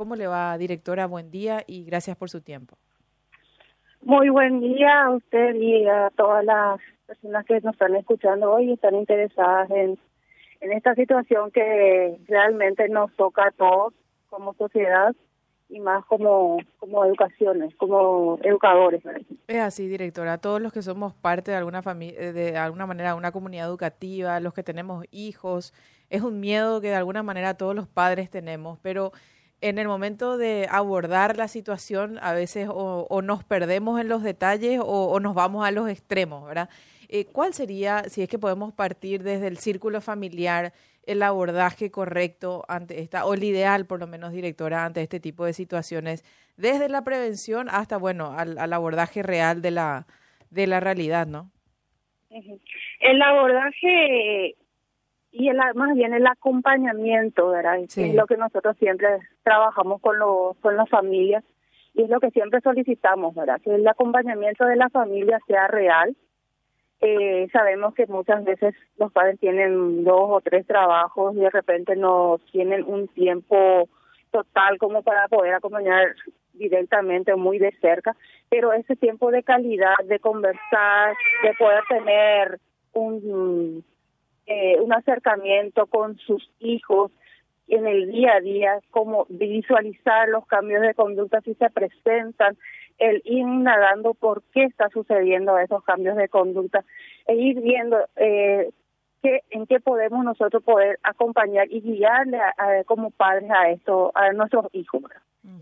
¿Cómo le va, directora? Buen día y gracias por su tiempo. Muy buen día a usted y a todas las personas que nos están escuchando hoy y están interesadas en, en esta situación que realmente nos toca a todos como sociedad y más como, como educaciones, como educadores. Es así, directora. Todos los que somos parte de alguna familia, eh, de alguna manera, una comunidad educativa, los que tenemos hijos, es un miedo que de alguna manera todos los padres tenemos, pero en el momento de abordar la situación, a veces o, nos perdemos en los detalles o, nos vamos a los extremos, ¿verdad? Eh, ¿Cuál sería, si es que podemos partir desde el círculo familiar, el abordaje correcto ante esta, o el ideal por lo menos, directora, ante este tipo de situaciones, desde la prevención hasta, bueno, al, abordaje real de la, de la realidad, ¿no? El abordaje y el, más bien el acompañamiento, ¿verdad? Es lo que nosotros siempre trabajamos con, los, con las familias y es lo que siempre solicitamos, ¿verdad? Que el acompañamiento de la familia sea real, eh, sabemos que muchas veces los padres tienen dos o tres trabajos y de repente no tienen un tiempo total como para poder acompañar directamente o muy de cerca, pero ese tiempo de calidad, de conversar, de poder tener un, eh, un acercamiento con sus hijos en el día a día, como visualizar los cambios de conducta si se presentan, el ir nadando por qué está sucediendo esos cambios de conducta e ir viendo eh, qué, en qué podemos nosotros poder acompañar y guiarle a, como padres a esto, a nuestros hijos.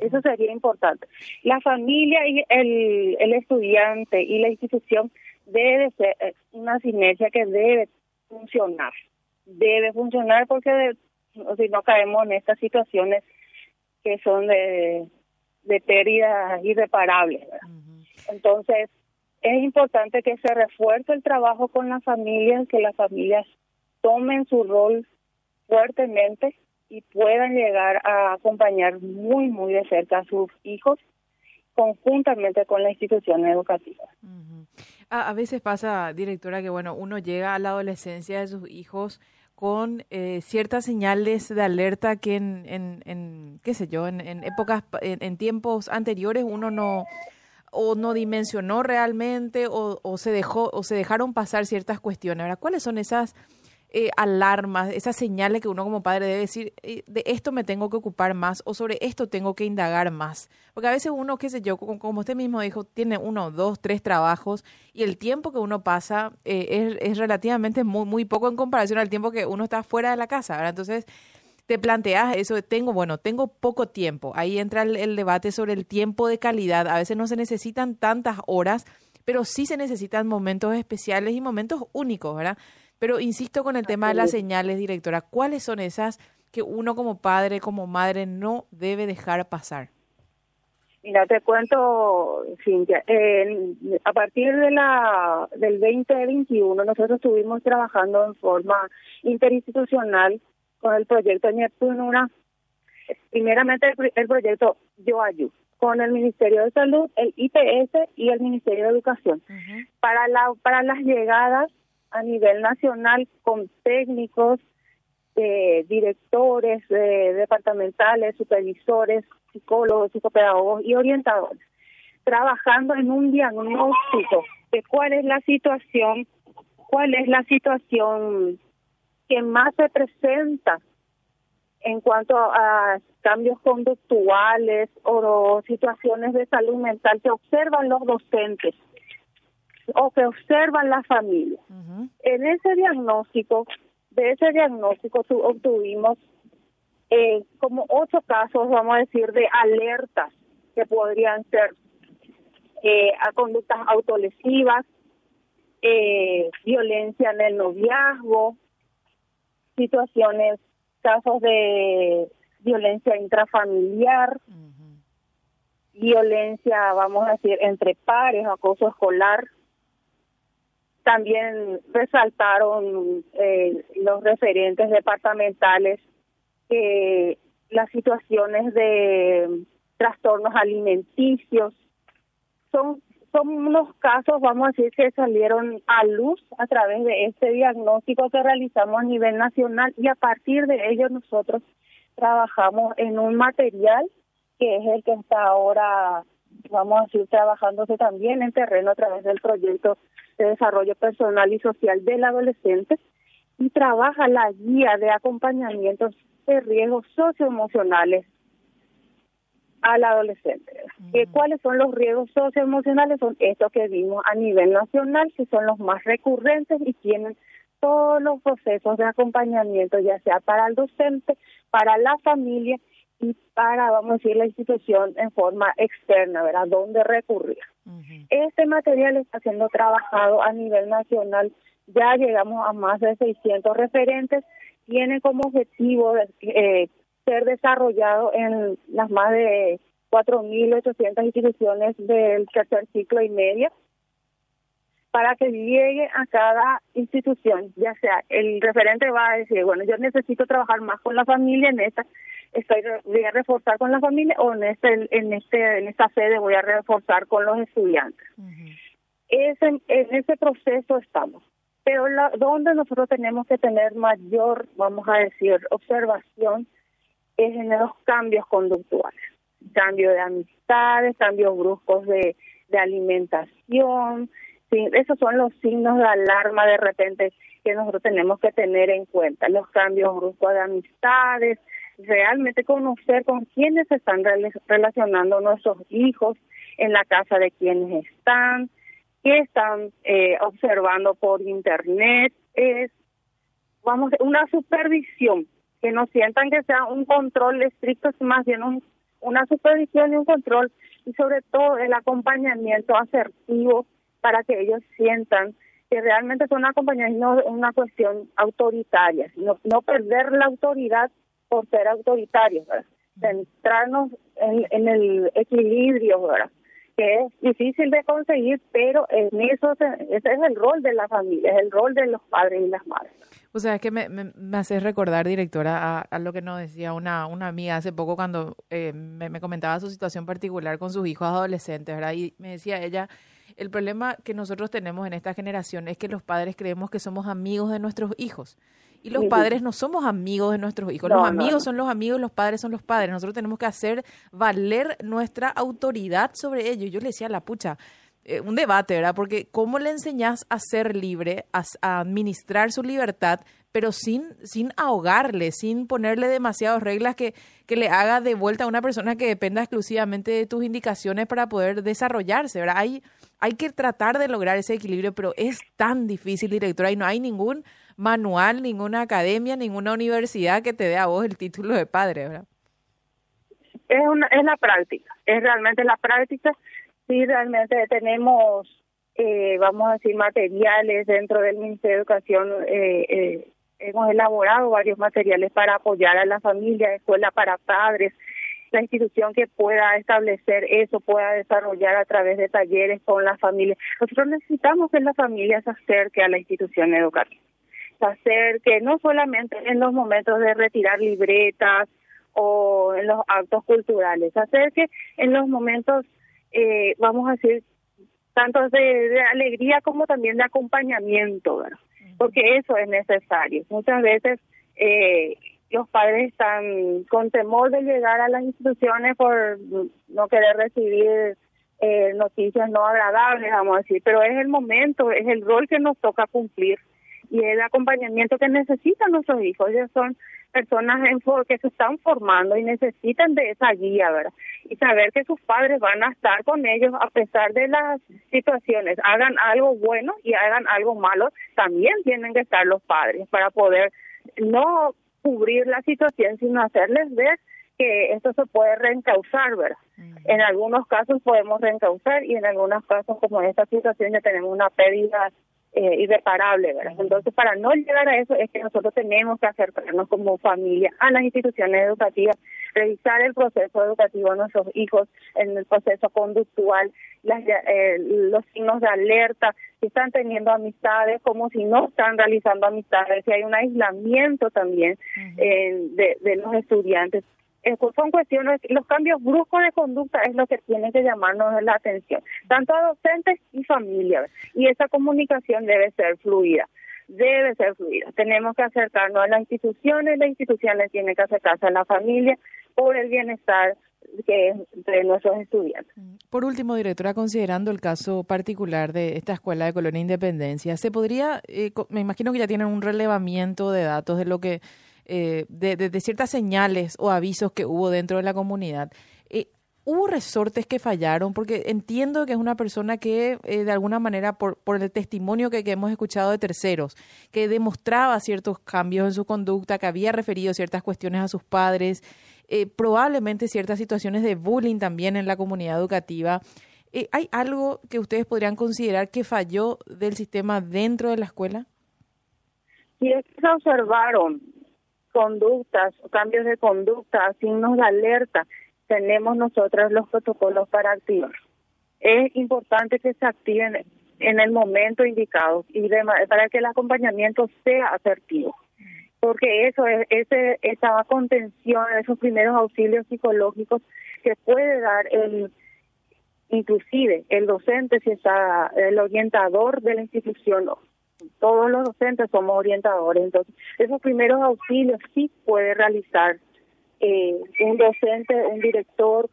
Eso sería importante. La familia y el, el estudiante y la institución debe ser eh, una sinergia que debe funcionar. Debe funcionar porque si no caemos en estas situaciones que son de de pérdidas irreparables. Entonces, es importante que se refuerce el trabajo con las familias, que las familias tomen su rol fuertemente y puedan llegar a acompañar muy, muy de cerca a sus hijos conjuntamente con la institución educativa. a, a, veces pasa, directora, que bueno, uno llega a la adolescencia de sus hijos con eh, ciertas señales de alerta que en, en, en qué sé yo, en, en épocas, en, tiempos anteriores uno no o no dimensionó realmente o, o, se dejó o se dejaron pasar ciertas cuestiones. Ahora, ¿cuáles son esas eh, alarmas, esas señales que uno como padre debe decir, eh, de esto me tengo que ocupar más o sobre esto tengo que indagar más. Porque a veces uno, qué sé yo, como, usted mismo dijo, tiene uno, dos, tres trabajos y el tiempo que uno pasa eh, es, relativamente muy, muy poco en comparación al tiempo que uno está fuera de la casa. ¿verdad? Entonces, te planteas eso tengo, bueno, tengo poco tiempo. Ahí entra el, el debate sobre el tiempo de calidad. A veces no se necesitan tantas horas, pero sí se necesitan momentos especiales y momentos únicos, ¿verdad? Pero insisto con el tema de las señales, directora, ¿cuáles son esas que uno como padre, como madre, no debe dejar pasar? Mira, te cuento, Cintia, a partir de la del 2021 nosotros estuvimos trabajando en forma interinstitucional con el proyecto Neptuno, primeramente el, proyecto Yo Ayudo con el Ministerio de Salud, el IPS y el Ministerio de Educación. Para la para las llegadas a nivel nacional con técnicos, eh, directores eh, departamentales, supervisores, psicólogos, psicopedagogos y orientadores, trabajando en un diagnóstico de cuál es la situación, cuál es la situación que más se presenta en cuanto a cambios conductuales o situaciones de salud mental que observan los docentes o que observan la familia. En ese diagnóstico, de ese diagnóstico obtuvimos eh, como ocho casos, vamos a decir, de alertas que podrían ser eh, a conductas autolesivas, eh, violencia en el noviazgo, situaciones, casos de violencia intrafamiliar, violencia, vamos a decir, entre pares, acoso escolar, también resaltaron eh, los referentes departamentales que las situaciones de trastornos alimenticios son son unos casos, vamos a decir, que salieron a luz a través de este diagnóstico que realizamos a nivel nacional y a partir de ello nosotros trabajamos en un material que es el que está ahora, vamos a decir, trabajándose también en terreno a través del proyecto de desarrollo personal y social del adolescente y trabaja la guía de acompañamientos de riesgos socioemocionales al adolescente. ¿Cuáles son los riesgos socioemocionales? Son estos que vimos a nivel nacional, que son los más recurrentes y tienen todos los procesos de acompañamiento, ya sea para el docente, para la familia y para, vamos a decir, la institución en forma externa, ¿verdad? ¿Dónde recurrir? Este material está siendo trabajado a nivel nacional, ya llegamos a más de 600 referentes, tiene como objetivo eh, ser desarrollado en las más de 4.800 instituciones del tercer ciclo y media para que llegue a cada institución, ya sea el referente va a decir, bueno, yo necesito trabajar más con la familia en esta, estoy voy a reforzar con la familia o en este en este en esta sede voy a reforzar con los estudiantes. Ese, en ese proceso estamos. Pero la, donde nosotros tenemos que tener mayor, vamos a decir, observación es en los cambios conductuales, cambio de amistades, cambios bruscos de, de alimentación, sí, esos son los signos de alarma de repente que nosotros tenemos que tener en cuenta, los cambios bruscos de amistades, realmente conocer con quiénes están relacionando nuestros hijos en la casa de quienes están, qué están eh, observando por internet, es vamos una supervisión que no sientan que sea un control estricto, sino más bien una supervisión y un control y sobre todo el acompañamiento asertivo para que ellos sientan que realmente son acompañados y no una cuestión autoritaria, sino no perder la autoridad por ser autoritarios, centrarnos en, en el equilibrio, ¿verdad? que es difícil de conseguir, pero en eso ese es el rol de la familia, es el rol de los padres y las madres. O sea, es que me, me, hace recordar, directora, a, lo que nos decía una, una amiga hace poco cuando eh, me, me, comentaba su situación particular con sus hijos adolescentes, ¿verdad? Y me decía ella, el problema que nosotros tenemos en esta generación es que los padres creemos que somos amigos de nuestros hijos. Y los padres no somos amigos de nuestros hijos. los amigos son los amigos, los padres son los padres. Nosotros tenemos que hacer valer nuestra autoridad sobre ellos. Yo le decía a la pucha, eh, un debate, ¿verdad? Porque ¿cómo le enseñas a ser libre, a, administrar su libertad, pero sin, sin ahogarle, sin ponerle demasiadas reglas que, que le haga de vuelta a una persona que dependa exclusivamente de tus indicaciones para poder desarrollarse, ¿verdad? Hay, hay que tratar de lograr ese equilibrio, pero es tan difícil, directora, y no hay ningún manual, ninguna academia, ninguna universidad que te dé a vos el título de padre, ¿verdad? Es, una, es la práctica, es realmente la práctica. Sí, realmente tenemos, eh, vamos a decir, materiales dentro del Ministerio de Educación. Eh, eh, hemos elaborado varios materiales para apoyar a la familia, escuela para padres, la institución que pueda establecer eso, pueda desarrollar a través de talleres con la familia. Nosotros necesitamos que la familia se acerque a la institución educativa hacer que no solamente en los momentos de retirar libretas o en los actos culturales, hacer que en los momentos, eh, vamos a decir, tanto de, alegría como también de acompañamiento, ¿verdad? porque eso es necesario. Muchas veces eh, los padres están con temor de llegar a las instituciones por no querer recibir eh, noticias no agradables, vamos a decir, pero es el momento, es el rol que nos toca cumplir y el acompañamiento que necesitan nuestros hijos. Ellos son personas en que se están formando y necesitan de esa guía, ¿verdad? Y saber que sus padres van a estar con ellos a pesar de las situaciones, hagan algo bueno y hagan algo malo, también tienen que estar los padres para poder no cubrir la situación, sino hacerles ver que esto se puede reencauzar, ¿verdad? En algunos casos podemos reencauzar y en algunos casos, como en esta situación, ya tenemos una pérdida eh, irreparable, ¿verdad? Entonces, para no llegar a eso es que nosotros tenemos que acercarnos como familia a las instituciones educativas, revisar el proceso educativo de nuestros hijos, en el proceso conductual, las, eh, los signos de alerta, si están teniendo amistades, como si no están realizando amistades, si hay un aislamiento también eh, de, de los estudiantes son cuestiones, los cambios bruscos de conducta es lo que tiene que llamarnos la atención, tanto a docentes y familias, y esa comunicación debe ser fluida, debe ser fluida. Tenemos que acercarnos a las instituciones, las instituciones tienen que acercarse a la familia por el bienestar que de nuestros estudiantes. Por último, directora, considerando el caso particular de esta escuela de Colonia Independencia, ¿se podría, eh, me imagino que ya tienen un relevamiento de datos de lo que, eh, de, ciertas señales o avisos que hubo dentro de la comunidad? Eh, ¿Hubo resortes que fallaron? Porque entiendo que es una persona que, de alguna manera, por, por el testimonio que, hemos escuchado de terceros, que demostraba ciertos cambios en su conducta, que había referido ciertas cuestiones a sus padres, eh, probablemente ciertas situaciones de bullying también en la comunidad educativa. Eh, ¿Hay algo que ustedes podrían considerar que falló del sistema dentro de la escuela? Que se observaron conductas, cambios de conducta, signos de alerta, tenemos nosotros los protocolos para activar. Es importante que se activen en el momento indicado y para que el acompañamiento sea asertivo porque eso es ese, esa contención, esos primeros auxilios psicológicos que puede dar el inclusive el docente si está el orientador de la institución todos los docentes somos orientadores entonces esos primeros auxilios sí puede realizar eh, un docente un director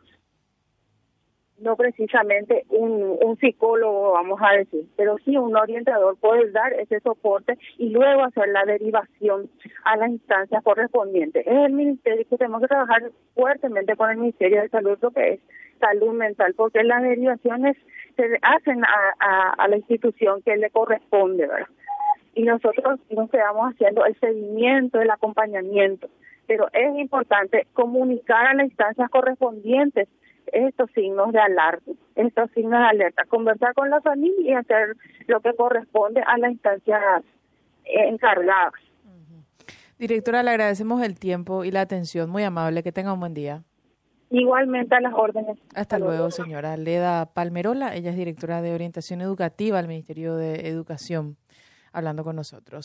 no precisamente un, un psicólogo, vamos a decir, pero sí un orientador puede dar ese soporte y luego hacer la derivación a las instancias correspondientes. Es el ministerio que tenemos que trabajar fuertemente con el Ministerio de Salud, lo que es salud mental, porque las derivaciones se hacen a, a, la institución que le corresponde, ¿verdad? Y nosotros nos quedamos haciendo el seguimiento, el acompañamiento, pero es importante comunicar a las instancias correspondientes estos signos de alarma, estos signos de alerta, conversar con la familia y hacer lo que corresponde a las instancias encargadas. Directora, le agradecemos el tiempo y la atención, muy amable, que tenga un buen día. Igualmente a las órdenes. Hasta, luego, señora Leda Palmerola, ella es directora de orientación educativa al Ministerio de Educación, hablando con nosotros.